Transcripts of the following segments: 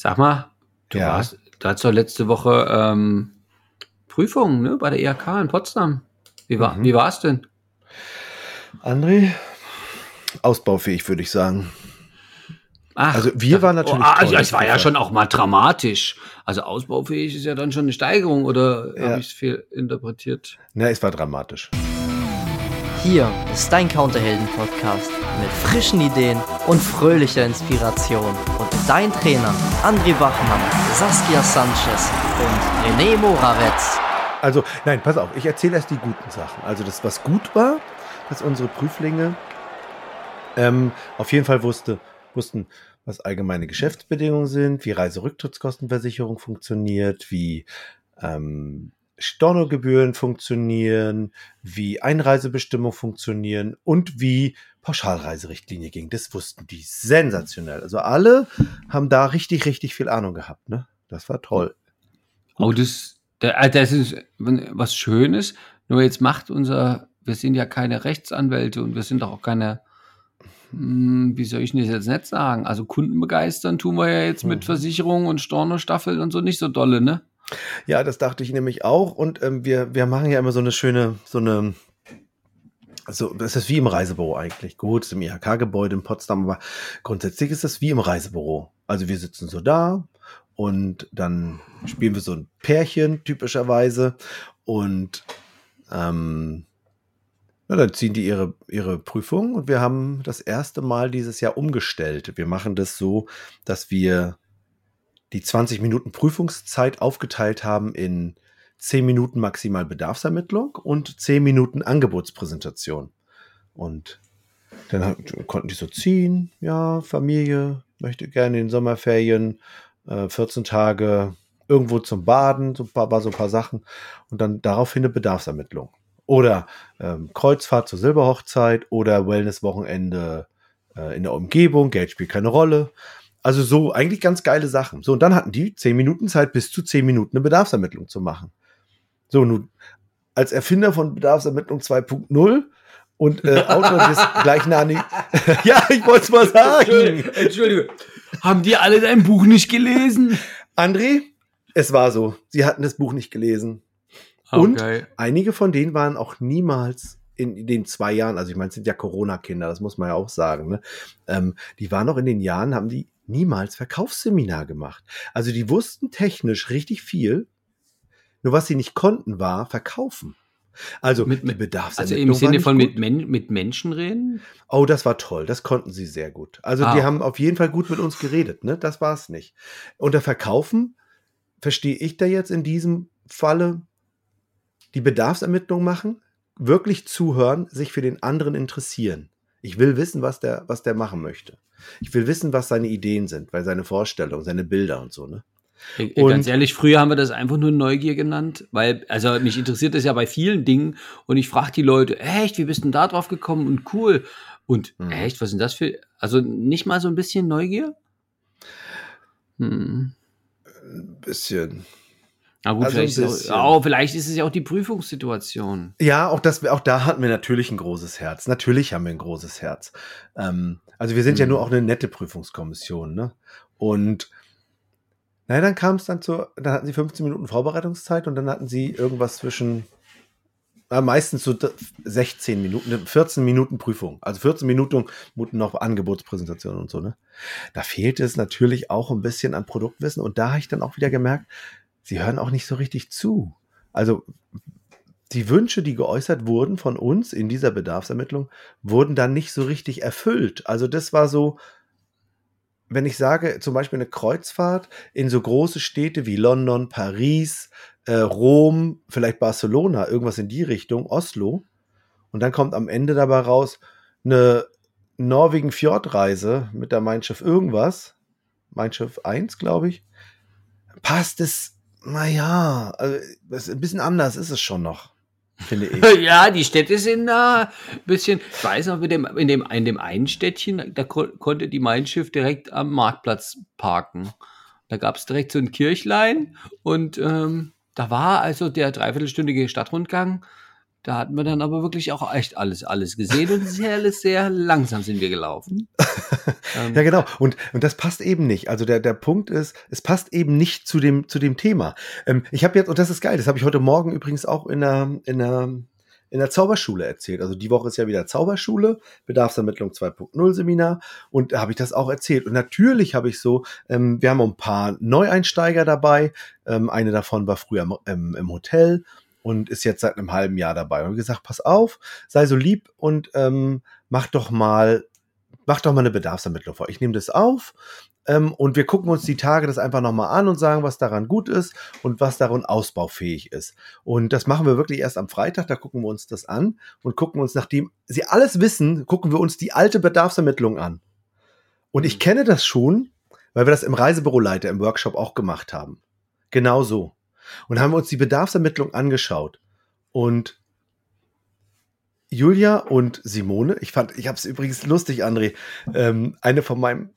Sag mal, du Ja. warst, du hattest doch letzte Woche ähm, Prüfung, ne, bei der IHK in Potsdam. Wie war, Mhm. wie war's denn? André, ausbaufähig, würde ich sagen. Ach, Also wir waren natürlich Oh, ah, toll, ja, es war ja schon auch mal dramatisch. Also ausbaufähig ist ja dann schon eine Steigerung, oder Ja. habe ich es viel interpretiert? Na, es war dramatisch. Hier ist dein Counterhelden-Podcast mit frischen Ideen und fröhlicher Inspiration. Und mit deinen Trainern André Bachmann, Saskia Sanchez und René Moravetz. Also, nein, pass auf, ich erzähle erst die guten Sachen. Also das, was gut war, dass unsere Prüflinge ähm, auf jeden Fall wusste, wussten, was allgemeine Geschäftsbedingungen sind, wie Reiserücktrittskostenversicherung funktioniert, wie ähm, Stornogebühren funktionieren, wie Einreisebestimmungen funktionieren und wie Pauschalreiserichtlinie ging. Das wussten die sensationell. Also alle haben da richtig, richtig viel Ahnung gehabt. Ne? Das war toll. Oh, das, äh, das ist was Schönes. Nur jetzt macht unser, wir sind ja keine Rechtsanwälte und wir sind doch auch keine, hm, wie soll ich das jetzt nicht sagen? Also Kunden begeistern tun wir ja jetzt mit Mhm. Versicherungen und Stornostaffel und so nicht so dolle, ne? Ja, das dachte ich nämlich auch. Und ähm, wir, wir machen ja immer so eine schöne, so eine, also das ist wie im Reisebüro eigentlich. Gut, ist im IHK-Gebäude in Potsdam, aber grundsätzlich ist das wie im Reisebüro. Also wir sitzen so da und dann spielen wir so ein Pärchen typischerweise und ähm, ja, dann ziehen die ihre, ihre Prüfung und wir haben das erste Mal dieses Jahr umgestellt. Wir machen das so, dass wir die 20 Minuten Prüfungszeit aufgeteilt haben in 10 Minuten maximal Bedarfsermittlung und 10 Minuten Angebotspräsentation. Und dann konnten die so ziehen, ja, Familie möchte gerne in den Sommerferien äh, 14 Tage irgendwo zum Baden, so ein paar, so ein paar Sachen und dann daraufhin eine Bedarfsermittlung. Oder ähm, Kreuzfahrt zur Silberhochzeit oder Wellnesswochenende äh, in der Umgebung, Geld spielt keine Rolle. Also so eigentlich ganz geile Sachen. So, und dann hatten die 10 Minuten Zeit, bis zu 10 Minuten eine Bedarfsermittlung zu machen. So, nun, als Erfinder von Bedarfsermittlung 2.0 und äh, Autor des gleichnamigen. ja, ich wollte es mal sagen. Entschuldigung. Haben die alle dein Buch nicht gelesen? André, es war so. Sie hatten das Buch nicht gelesen. Und Okay. einige von denen waren auch niemals in den zwei Jahren, also ich meine, es sind ja Corona-Kinder, das muss man ja auch sagen, ne? ähm, die waren noch in den Jahren, haben die niemals Verkaufsseminar gemacht. Also die wussten technisch richtig viel, nur was sie nicht konnten, war verkaufen. Also Mit- mit- Also Bedarfsermittlung im Sinne von mit, Men mit Menschen reden? Oh, das war toll. Das konnten sie sehr gut. Also Ah. die haben auf jeden Fall gut mit uns geredet. Ne? Das war es nicht. Unter Verkaufen verstehe ich da jetzt in diesem Falle die Bedarfsermittlung machen, wirklich zuhören, sich für den anderen interessieren. Ich will wissen, was der, was der machen möchte. Ich will wissen, was seine Ideen sind, weil seine Vorstellungen, seine Bilder und so, ne? Äh, Und- Ganz ehrlich, früher haben wir das einfach nur Neugier genannt, weil, also mich interessiert das ja bei vielen Dingen und ich frage die Leute, echt, wie bist du denn da drauf gekommen und cool. Und Mhm. echt, was sind das für, also nicht mal so ein bisschen Neugier? Hm. Ein bisschen. Na gut, Also vielleicht, ist auch, oh, vielleicht ist es ja auch die Prüfungssituation. Ja, auch das, auch da hatten wir natürlich ein großes Herz. Natürlich haben wir ein großes Herz. Ähm, also wir sind ja Mhm. nur auch eine nette Prüfungskommission, ne? Und naja, dann kam es dann zu, dann hatten sie 15 Minuten Vorbereitungszeit und dann hatten sie irgendwas zwischen äh, meistens so d- 16 Minuten, 14 Minuten Prüfung. Also 14 Minuten Minuten noch Angebotspräsentation und so, ne? Da fehlte es natürlich auch ein bisschen an Produktwissen und da habe ich dann auch wieder gemerkt, sie hören auch nicht so richtig zu. Also die Wünsche, die geäußert wurden von uns in dieser Bedarfsermittlung, wurden dann nicht so richtig erfüllt. Also das war so, wenn ich sage, zum Beispiel eine Kreuzfahrt in so große Städte wie London, Paris, äh, Rom, vielleicht Barcelona, irgendwas in die Richtung, Oslo, und dann kommt am Ende dabei raus eine Norwegen-Fjordreise mit der Mein Schiff irgendwas, Mein Schiff 1, glaube ich, passt es, naja, also, ein bisschen anders ist es schon noch, finde ich. Ja, die Städte sind da ein bisschen, ich weiß noch, mit dem, in, dem, in dem einen Städtchen, da ko konnte die Mein Schiff direkt am Marktplatz parken. Da gab es direkt so ein Kirchlein und ähm, da war also der dreiviertelstündige Stadtrundgang Da hatten wir dann aber wirklich auch echt alles, alles gesehen und sehr, sehr langsam sind wir gelaufen. ähm, ja, genau. Und, und das passt eben nicht. Also der, der Punkt ist, es passt eben nicht zu dem, zu dem Thema. Ähm, ich habe jetzt, und das ist geil, das habe ich heute Morgen übrigens auch in der, in der, in der Zauberschule erzählt. Also die Woche ist ja wieder Zauberschule, Bedarfsermittlung 2.0 Seminar und da habe ich das auch erzählt. Und natürlich habe ich so, ähm, wir haben ein paar Neueinsteiger dabei. Ähm, eine davon war früher im, im Hotel und ist jetzt seit einem halben Jahr dabei. Und gesagt, pass auf, sei so lieb und ähm, mach doch mal, mach doch mal eine Bedarfsermittlung vor. Ich nehme das auf ähm, und wir gucken uns die Tage das einfach nochmal an und sagen, was daran gut ist und was daran ausbaufähig ist. Und das machen wir wirklich erst am Freitag, da gucken wir uns das an und gucken uns, nachdem sie alles wissen, gucken wir uns die alte Bedarfsermittlung an. Und ich mhm. kenne das schon, weil wir das im Reisebüroleiter im Workshop auch gemacht haben. Genau so und haben uns die Bedarfsermittlung angeschaut. Und Julia und Simone, ich fand, ich habe es übrigens lustig, André, ähm, eine von meinem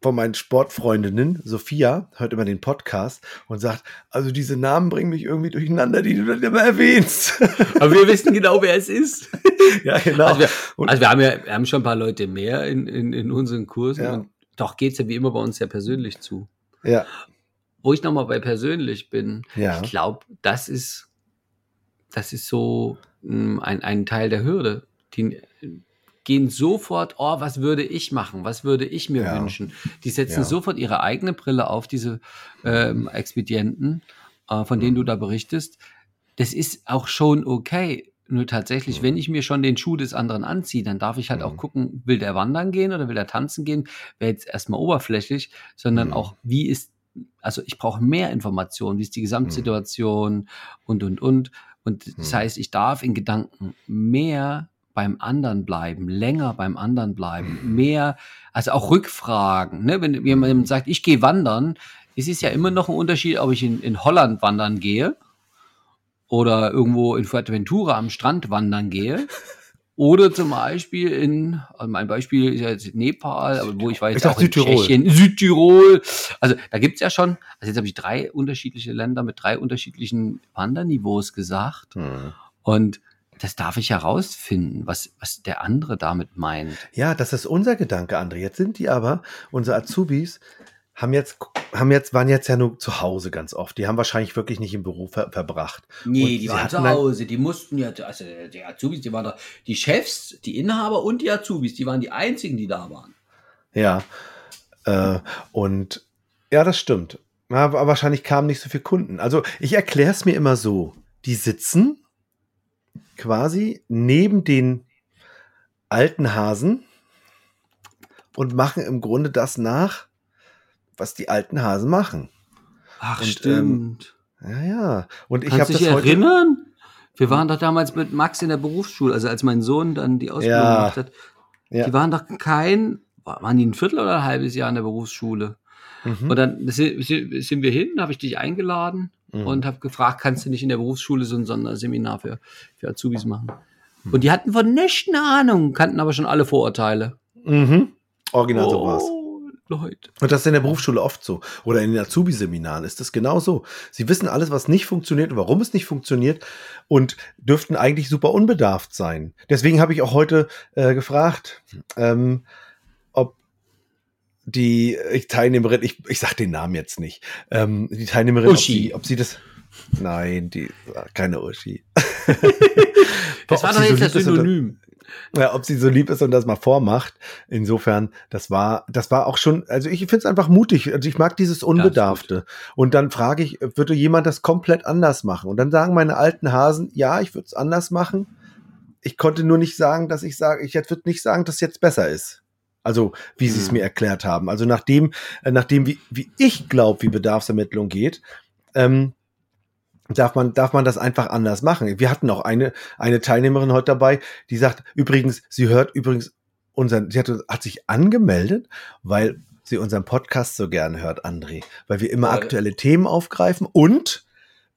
von meinen Sportfreundinnen, Sophia, hört immer den Podcast und sagt, also diese Namen bringen mich irgendwie durcheinander, die du dann immer erwähnst. Aber wir wissen genau, wer es ist. ja, genau. Also wir, also wir haben ja wir haben schon ein paar Leute mehr in, in, in unseren Kursen. Ja. Und doch geht's ja wie immer bei uns sehr persönlich zu. Ja wo ich nochmal bei persönlich bin, ja. ich glaube, das ist, das ist so hm, ein, ein Teil der Hürde. Die gehen sofort, oh, was würde ich machen? Was würde ich mir ja. wünschen? Die setzen Ja. sofort ihre eigene Brille auf, diese ähm, Expedienten, äh, von denen du Mhm. da berichtest. Das ist auch schon okay. Nur tatsächlich, Mhm. wenn ich mir schon den Schuh des anderen anziehe, dann darf ich halt auch Mhm. gucken, will der wandern gehen oder will der tanzen gehen? Wäre jetzt erstmal oberflächlich, sondern Mhm. auch, wie ist, also ich brauche mehr Informationen, wie ist die. Gesamtsituation und, und, und. Und das Mhm. heißt, ich darf in Gedanken mehr beim anderen bleiben, länger beim anderen bleiben, Mhm. mehr, also auch Rückfragen. Ne? Wenn jemand sagt, ich gehe wandern, es ist ja immer noch ein Unterschied, ob ich in, in Holland wandern gehe oder irgendwo in Fuerteventura am Strand wandern gehe. Oder zum Beispiel in, also mein Beispiel ist ja jetzt Nepal, aber wo ich war jetzt Ich auch in Südtirol. Tschechien, Südtirol. Also da gibt's ja schon, also jetzt habe ich drei unterschiedliche Länder mit drei unterschiedlichen Wanderniveaus gesagt. Hm. Und das darf ich herausfinden, was, was der andere damit meint. Ja, das ist unser Gedanke, André. Jetzt sind die aber, unsere Azubis, haben jetzt, haben jetzt, waren jetzt ja nur zu Hause ganz oft. Die haben wahrscheinlich wirklich nicht im Büro ver verbracht. Nee, Und die waren zu Hause, die mussten ja, also die Azubis, die waren da, die Chefs, die Inhaber und die Azubis, die waren die einzigen, die da waren. Ja. Äh, und ja, das stimmt. Ja, Aber wahrscheinlich kamen nicht so viele Kunden. Also ich erkläre es mir immer so. Die sitzen quasi neben den alten Hasen und machen im Grunde das nach, was die alten Hasen machen. Ach, Und, stimmt. Ja, ja. Und ich Kannst habe du das dich heute. erinnern? Wir waren doch damals mit Max in der Berufsschule, also als mein Sohn dann die Ausbildung Ja. gemacht hat. Ja. Die waren doch kein, waren die ein Viertel oder ein halbes Jahr in der Berufsschule? Mhm. Und dann sind, wir hin, habe ich dich eingeladen Mhm. und habe gefragt, kannst du nicht in der Berufsschule so ein Sonderseminar für, für Azubis machen? Hm. Und die hatten von nichts eine Ahnung, kannten aber schon alle Vorurteile. Mhm. Original so war's. Leute. Und das ist in der Berufsschule oft so. Oder in den Azubi-Seminaren ist das genau so. Sie wissen alles, was nicht funktioniert und warum es nicht funktioniert und dürften eigentlich super unbedarft sein. Deswegen habe ich auch heute äh, gefragt, ähm, ob die äh, Teilnehmerin, ich, ich sag den Namen jetzt nicht, ähm, die Teilnehmerin, ob sie, ob sie das, nein, die, keine Uschi. Das war doch jetzt das Synonym. Ja, ob sie so lieb ist und das mal vormacht. Insofern, das war, das war auch schon, also ich finde es einfach mutig. Also ich mag dieses Unbedarfte. Und dann frage ich, würde jemand das komplett anders machen? Und dann sagen meine alten Hasen, ja, ich würde es anders machen. Ich konnte nur nicht sagen, dass ich sage, ich würde nicht sagen, dass es jetzt besser ist. Also, wie sie es Hm. mir erklärt haben. Also nachdem, äh, nachdem wie, wie ich glaube, wie Bedarfsermittlung geht, ähm, darf man, darf man das einfach anders machen. Wir hatten auch eine, eine Teilnehmerin heute dabei, die sagt, übrigens, sie hört übrigens unseren, sie hat, hat sich angemeldet, weil sie unseren Podcast so gern hört, André, weil wir immer Weil- aktuelle Themen aufgreifen und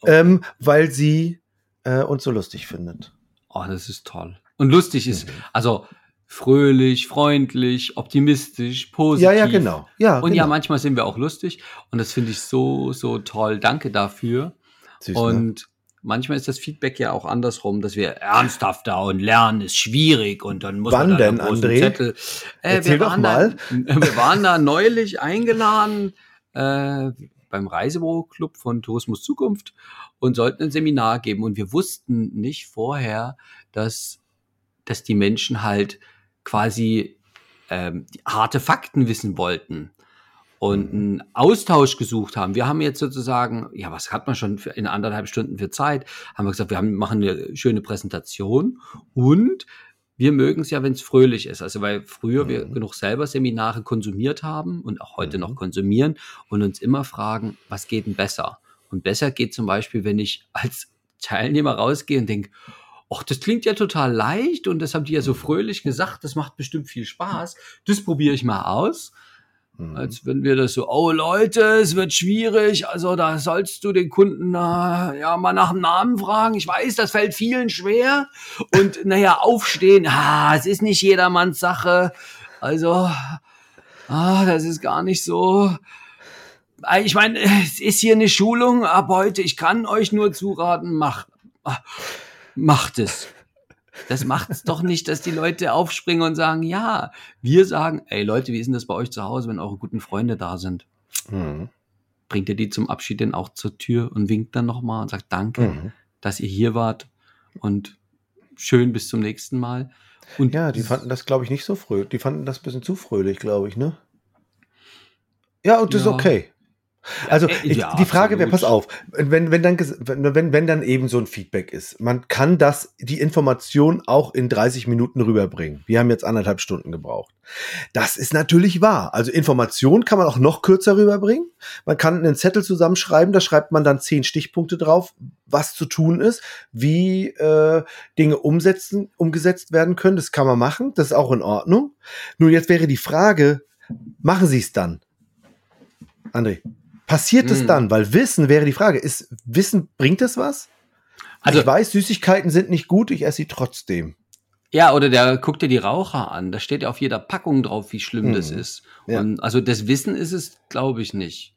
ähm, weil sie äh, uns so lustig findet. Oh, das ist toll. Und lustig ist, Mhm. also fröhlich, freundlich, optimistisch, positiv. Ja, ja, genau. Ja, Und genau. ja, manchmal sind wir auch lustig. Und das finde ich so, so toll. Danke dafür. Süß, ne? Und manchmal ist das Feedback ja auch andersrum, dass wir ernsthafter und lernen ist schwierig und dann muss Wann man dann denn, einen großen André? Zettel. Äh, Erzähl doch mal. Da, wir waren da neulich eingeladen äh, beim Reisebüro-Club von Tourismus Zukunft und sollten ein Seminar geben und wir wussten nicht vorher, dass, dass die Menschen halt quasi ähm, harte Fakten wissen wollten und einen Austausch gesucht haben. Wir haben jetzt sozusagen, ja, was hat man schon für in anderthalb Stunden für Zeit? Haben wir gesagt, wir haben, machen eine schöne Präsentation und wir mögen es ja, wenn es fröhlich ist. Also weil früher wir Mhm. genug selber Seminare konsumiert haben und auch heute Mhm. noch konsumieren und uns immer fragen, was geht denn besser? Und besser geht zum Beispiel, wenn ich als Teilnehmer rausgehe und denke, ach, das klingt ja total leicht und das haben die ja so fröhlich gesagt, das macht bestimmt viel Spaß. Das probiere ich mal aus Mhm. als wenn wir das so, oh Leute, es wird schwierig, also da sollst du den Kunden äh, ja mal nach dem Namen fragen. Ich weiß, das fällt vielen schwer. Und naja, aufstehen, ah, es ist nicht jedermanns Sache. Also, ah, das ist gar nicht so. Ah, Ich meine, es ist hier eine Schulung ab heute. Ich kann euch nur zuraten, macht, macht es. Das macht es doch nicht, dass die Leute aufspringen und sagen, ja, wir sagen, ey Leute, wie ist denn das bei euch zu Hause, wenn eure guten Freunde da sind? Mhm. Bringt ihr die zum Abschied denn auch zur Tür und winkt dann nochmal und sagt Danke, Mhm. dass ihr hier wart und schön bis zum nächsten Mal. Und Ja, die fanden das, glaube ich, nicht so fröhlich. Die fanden das ein bisschen zu fröhlich, glaube ich, ne? Ja, und das Ja. ist okay. Also äh, ich, ja, die Frage wäre, pass auf, wenn, wenn, dann, wenn, wenn dann eben so ein Feedback ist, man kann das, die Information auch in 30 Minuten rüberbringen. Wir haben jetzt anderthalb Stunden gebraucht. Das ist natürlich wahr. Also Information kann man auch noch kürzer rüberbringen. Man kann einen Zettel zusammenschreiben, da schreibt man dann zehn Stichpunkte drauf, was zu tun ist, wie äh, Dinge umsetzen, umgesetzt werden können. Das kann man machen, das ist auch in Ordnung. Nur jetzt wäre die Frage, machen Sie es dann? André, passiert es Hm. dann? Weil Wissen wäre die Frage, ist Wissen, bringt es was? Also- ich weiß, Süßigkeiten sind nicht gut, ich esse sie trotzdem. Ja, oder der guckt dir die Raucher an. Da steht ja auf jeder Packung drauf, wie schlimm das Mhm. ist. Ja. Und also das Wissen ist es, glaube ich, nicht.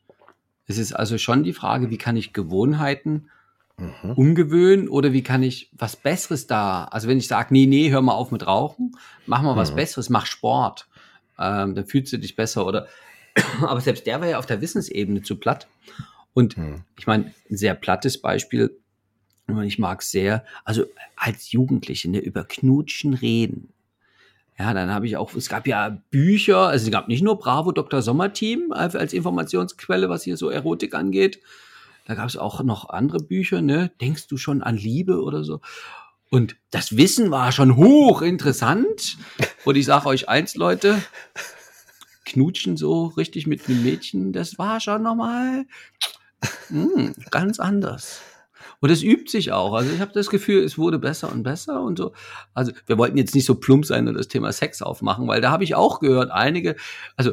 Es ist also schon die Frage, wie kann ich Gewohnheiten Mhm. umgewöhnen oder wie kann ich was Besseres da? Also wenn ich sage, nee, nee, hör mal auf mit Rauchen, mach mal was Mhm. Besseres, mach Sport, ähm, dann fühlst du dich besser. Oder aber selbst der war ja auf der Wissensebene zu platt. Und Mhm. ich meine, ein sehr plattes Beispiel, und ich mag es sehr, also als Jugendliche ne, über Knutschen reden. Ja, dann habe ich auch, es gab ja Bücher, also es gab nicht nur Bravo Dr. Sommerteam als als Informationsquelle, was hier so Erotik angeht. Da gab es auch noch andere Bücher, ne? Denkst du schon an Liebe oder so? Und das Wissen war schon hochinteressant. Und ich sage euch eins, Leute, knutschen so richtig mit einem Mädchen, das war schon nochmal mm, ganz anders. Und es übt sich auch. Also ich habe das Gefühl, es wurde besser und besser und so. Also wir wollten jetzt nicht so plump sein und das Thema Sex aufmachen, weil da habe ich auch gehört, einige, also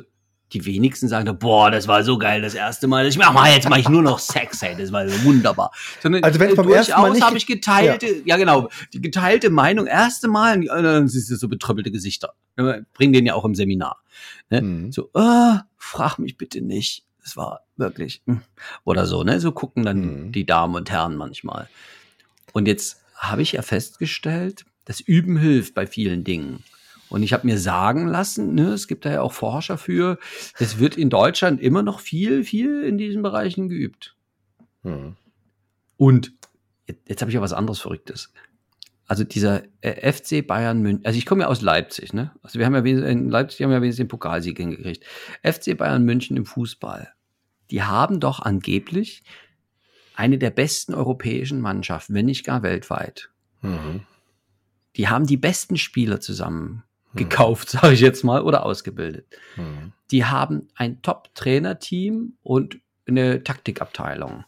die wenigsten sagen, da, boah, das war so geil das erste Mal. Ich mach mal jetzt mache ich nur noch Sex, hey, das war so wunderbar. Sondern Also wenn äh, ersten Mal durchaus nicht- habe ich geteilte, ja. genau, die geteilte Meinung erste Mal, und dann siehst du so betröppelte Gesichter. Wir Bringen den ja auch im Seminar. Ne? Mhm. So, ah, frag mich bitte nicht. Es war wirklich hm. oder so, ne? So gucken dann Mhm. die Damen und Herren manchmal. Und jetzt habe ich ja festgestellt, das Üben hilft bei vielen Dingen. Und ich habe mir sagen lassen, ne, es gibt da ja auch Forscher für, es wird in Deutschland immer noch viel, viel in diesen Bereichen geübt. Mhm. Und jetzt, jetzt habe ich ja was anderes Verrücktes. Also dieser äh, FC Bayern München, also ich komme ja aus Leipzig, ne? Also wir haben ja in Leipzig haben wir ja wenigstens den Pokalsieg hingekriegt. FC Bayern München im Fußball, die haben doch angeblich eine der besten europäischen Mannschaften, wenn nicht gar weltweit. Mhm. Die haben die besten Spieler zusammen gekauft, sage ich jetzt mal, oder ausgebildet. Mhm. Die haben ein Top-Trainerteam und eine Taktikabteilung.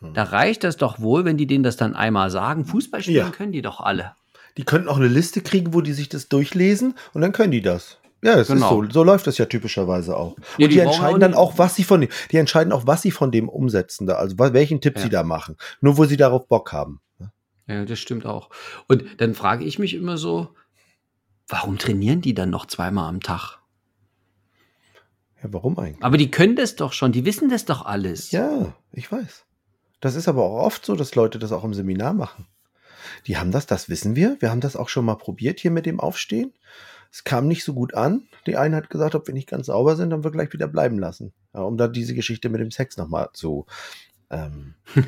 Mhm. Da reicht das doch wohl, wenn die denen das dann einmal sagen. Fußball spielen Ja. können die doch alle. Die könnten auch eine Liste kriegen, wo die sich das durchlesen und dann können die das. Ja, das Genau. ist so. So läuft das ja typischerweise auch. Und Ja, die, die entscheiden dann auch, was sie von dem, die entscheiden auch, was sie von dem umsetzen da, also welchen Tipp Ja. sie da machen. Nur wo sie darauf Bock haben. Ja, das stimmt auch. Und dann frage ich mich immer so, warum trainieren die dann noch zweimal am Tag? Ja, warum eigentlich? Aber die können das doch schon, die wissen das doch alles. Ja, ich weiß. Das ist aber auch oft so, dass Leute das auch im Seminar machen. Die haben das, das wissen wir. Wir haben das auch schon mal probiert hier mit dem Aufstehen. Es kam nicht so gut an. Die eine hat gesagt, ob wir nicht ganz sauber sind, dann wir gleich wieder bleiben lassen. Ja, um da diese Geschichte mit dem Sex nochmal zu. Ähm, ne?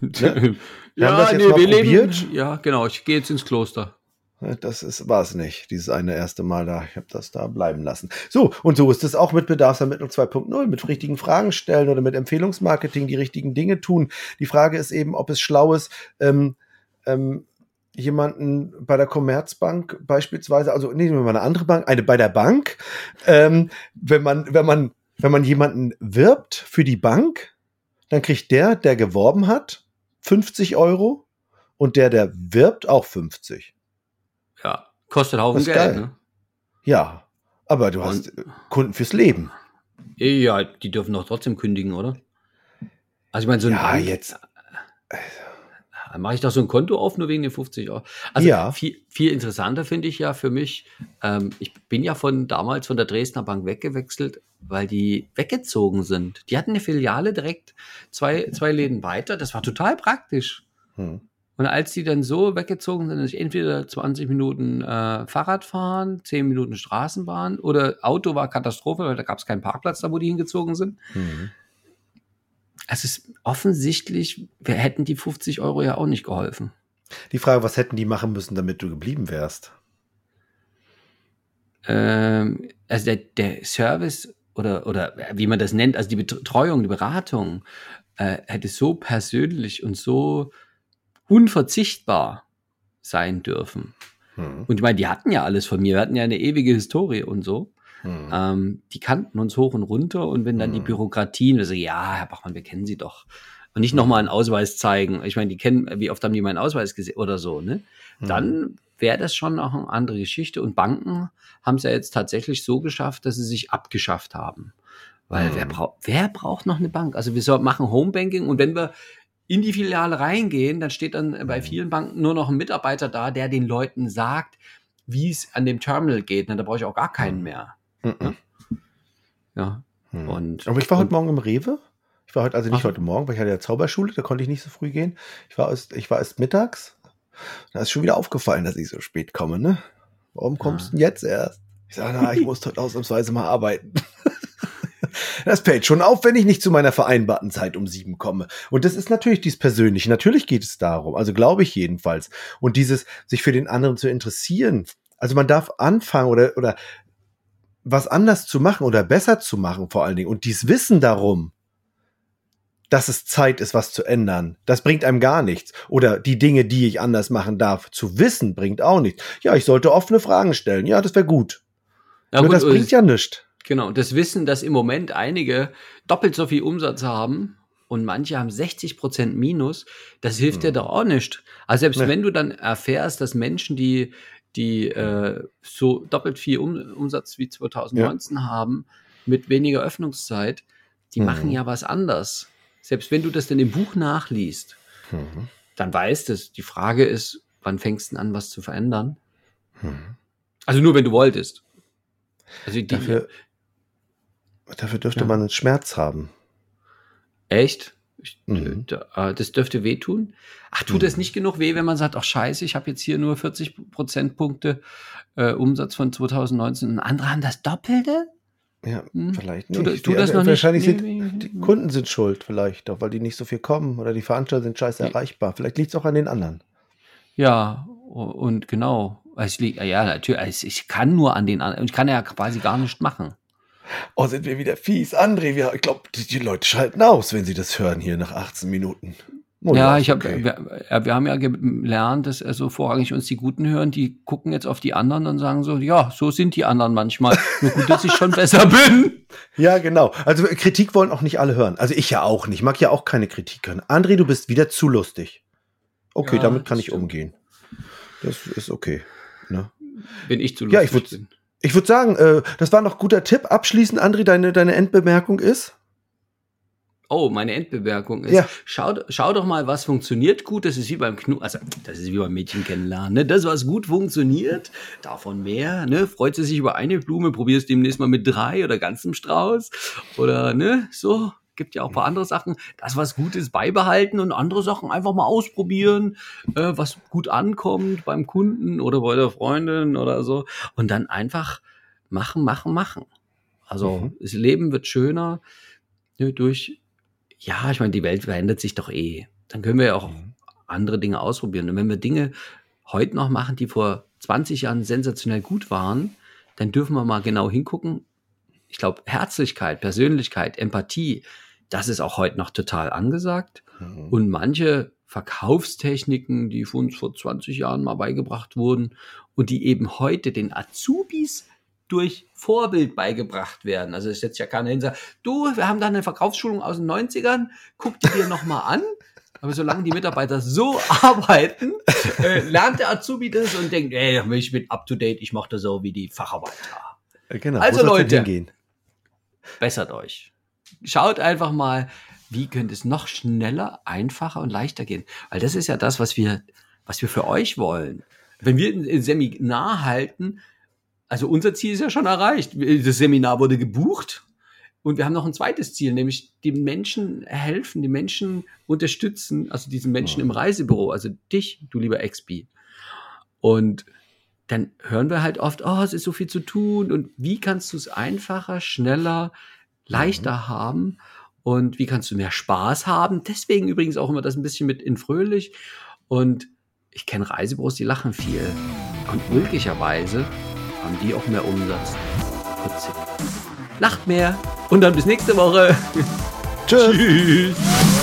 Wir ja, das jetzt nee, mal probiert. leben. Ja, genau. Ich gehe jetzt ins Kloster. Das ist, war es nicht, dieses eine erste Mal da. Ich habe das da bleiben lassen. So, und so ist es auch mit Bedarfsermittlung 2.0, mit richtigen Fragen stellen oder mit Empfehlungsmarketing die richtigen Dinge tun. Die Frage ist eben, ob es schlau ist, ähm, ähm, jemanden bei der Commerzbank beispielsweise, also nehmen wir mal eine andere Bank, eine bei der Bank, ähm, wenn man, wenn man, wenn man jemanden wirbt für die Bank, dann kriegt der, der geworben hat, 50 Euro und der, der wirbt, auch 50. Ja, kostet Haufen Geld. geil. Ne? Ja, aber du hast Kunden fürs Leben. Ja, die dürfen doch trotzdem kündigen, oder? Also ich meine, so ein Ja, Bank, jetzt. Dann mache ich doch so ein Konto auf, nur wegen den 50 Euro. Also Ja. viel, viel interessanter finde ich ja für mich, ähm, ich bin ja von damals von der Dresdner Bank weggewechselt, weil die weggezogen sind. Die hatten eine Filiale direkt zwei, zwei Läden weiter. Das war total praktisch. Hm. Und als die dann so weggezogen sind, dass ich entweder 20 Minuten äh, Fahrrad fahren, 10 Minuten Straßenbahn oder Auto war Katastrophe, weil da gab es keinen Parkplatz da, wo die hingezogen sind. Hm. Es ist offensichtlich, wir hätten die 50 Euro ja auch nicht geholfen. Die Frage, was hätten die machen müssen, damit du geblieben wärst? ähm, also der, der Service oder, oder wie man das nennt, also die Betreuung, die Beratung, äh, hätte so persönlich und so unverzichtbar sein dürfen. Hm. Und ich meine, die hatten ja alles von mir, wir hatten ja eine ewige Historie und so. Hm. Ähm, die kannten uns hoch und runter und wenn dann die Mhm. Bürokratien, wir so, ja, Herr Bachmann, wir kennen Sie doch. Und nicht nochmal einen Ausweis zeigen. Ich meine, die kennen, wie oft haben die meinen Ausweis gesehen oder so, ne? Hm. Dann wäre das schon noch eine andere Geschichte. Und Banken haben es ja jetzt tatsächlich so geschafft, dass sie sich abgeschafft haben. Weil Mhm. wer, braucht wer braucht noch eine Bank? Also wir machen Homebanking und wenn wir in die Filiale reingehen, dann steht dann bei Mhm. vielen Banken nur noch ein Mitarbeiter da, der den Leuten sagt, wie es an dem Terminal geht. Na, da brauche ich auch gar keinen Mhm. mehr. Mhm. Ja. Hm. Und- Aber ich war heute Morgen im Rewe. Ich war heute, also nicht Ach. heute Morgen, weil ich hatte ja Zauberschule, da konnte ich nicht so früh gehen. Ich war erst, ich war erst mittags. Da ist schon wieder aufgefallen, dass ich so spät komme, ne? Warum kommst Ah. du denn jetzt erst? Ich sage, na, ich muss heute ausnahmsweise mal arbeiten. Das fällt schon auf, wenn ich nicht zu meiner vereinbarten Zeit um sieben komme. Und das ist natürlich dies persönlich. Natürlich geht es darum. Also glaube ich jedenfalls. Und dieses, sich für den anderen zu interessieren. Also man darf anfangen oder, oder was anders zu machen oder besser zu machen vor allen Dingen. Und dies Wissen darum, dass es Zeit ist, was zu ändern, das bringt einem gar nichts. Oder die Dinge, die ich anders machen darf, zu wissen, bringt auch nichts. Ja, ich sollte offene Fragen stellen. Ja, das wäre gut. Ja, Nur gut, das bringt ja nichts. Genau, das Wissen, dass im Moment einige doppelt so viel Umsatz haben und manche haben 60 Prozent Minus, das hilft dir Hm. doch auch nicht. Also selbst Nee. wenn du dann erfährst, dass Menschen, die, die äh, so doppelt viel um, Umsatz wie 2019 haben, mit weniger Öffnungszeit, die Mhm. machen ja was anders. Selbst wenn du das dann im Buch nachliest, Mhm. dann weißt es. Die Frage ist, wann fängst du an, was zu verändern? Mhm. Also nur, wenn du wolltest. Also die, Dafür, dafür dürfte Ja. man einen Schmerz haben. Echt? Ich, Mhm. da, äh, das dürfte wehtun. Ach, tut Mhm. es nicht genug weh, wenn man sagt, ach scheiße, ich habe jetzt hier nur 40 Prozentpunkte äh, Umsatz von 2019 und andere haben das Doppelte? Ja, Hm. vielleicht Tut, nicht. tut Die- das noch nicht? wahrscheinlich Nee, sind die. Kunden sind schuld, vielleicht doch, weil die nicht so viel kommen oder die Veranstalter sind scheiße Nee. erreichbar. Vielleicht liegt es auch an den anderen. Ja, und genau. Es liegt, ja, natürlich, ich kann nur an den anderen, ich kann ja quasi gar nicht machen. Oh, sind wir wieder fies. André, wir, ich glaube, die, die Leute schalten aus, wenn sie das hören hier nach 18 Minuten. Oh, ja, ich habe, okay. wir, ja, wir haben ja gelernt, dass also vorrangig uns die Guten hören, die gucken jetzt auf die anderen und sagen so, ja, so sind die anderen manchmal. Nur gut, dass ich schon besser bin. Ja, genau. Also Kritik wollen auch nicht alle hören. Also ich ja auch nicht. Mag ja auch keine Kritik hören. André, du bist wieder zu lustig. Okay, Ja, damit kann ich stimmt. umgehen. Das ist okay. Ne? Wenn ich zu Ja, lustig ich würd- bin. Ich würde sagen, äh, das war noch ein guter Tipp. Abschließend, André, deine, deine Endbemerkung ist? Oh, meine Endbemerkung ist, Ja. schau, schau doch mal, was funktioniert gut. Das ist wie beim Knu, also das ist wie beim Mädchen kennenlernen. Ne? Das, was gut funktioniert, davon mehr. Ne? Freut sie sich über eine Blume, probier es demnächst mal mit drei oder ganzem Strauß. Oder ne, so. Gibt ja auch ein paar andere Sachen. Das, was gut ist, beibehalten und andere Sachen einfach mal ausprobieren, äh, was gut ankommt beim Kunden oder bei der Freundin oder so. Und dann einfach machen, machen, machen. Also Mhm. das Leben wird schöner ne, durch, ja, ich meine, die Welt verändert sich doch eh. Dann können wir ja auch Mhm. andere Dinge ausprobieren. Und wenn wir Dinge heute noch machen, die vor 20 Jahren sensationell gut waren, dann dürfen wir mal genau hingucken. Ich glaube, Herzlichkeit, Persönlichkeit, Empathie, das ist auch heute noch total angesagt. Mhm. Und manche Verkaufstechniken, die von uns vor 20 Jahren mal beigebracht wurden und die eben heute den Azubis durch Vorbild beigebracht werden. Also es setzt ja keiner hin sagt, du, wir haben da eine Verkaufsschulung aus den 90ern, guck die dir nochmal an. Aber solange die Mitarbeiter so arbeiten, äh, lernt der Azubi das und denkt, ey, ich bin up to date, ich mache das so wie die Facharbeiter. Äh, Genau. Also, Leute. Bessert euch. Schaut einfach mal, wie könnte es noch schneller, einfacher und leichter gehen. Weil das ist ja das, was wir, was wir für euch wollen. Wenn wir ein Seminar halten, also unser Ziel ist ja schon erreicht. Das Seminar wurde gebucht und wir haben noch ein zweites Ziel, nämlich die Menschen helfen, die Menschen unterstützen, also diesen Menschen im Reisebüro, also dich, du lieber Expi. Und dann hören wir halt oft, oh, es ist so viel zu tun und wie kannst du es einfacher, schneller, leichter haben und wie kannst du mehr Spaß haben? Deswegen übrigens auch immer das ein bisschen mit in fröhlich und ich kenne Reisebüros, die lachen viel und möglicherweise haben die auch mehr Umsatz. Putzig. Lacht mehr und dann bis nächste Woche. Tschüss. Tschüss.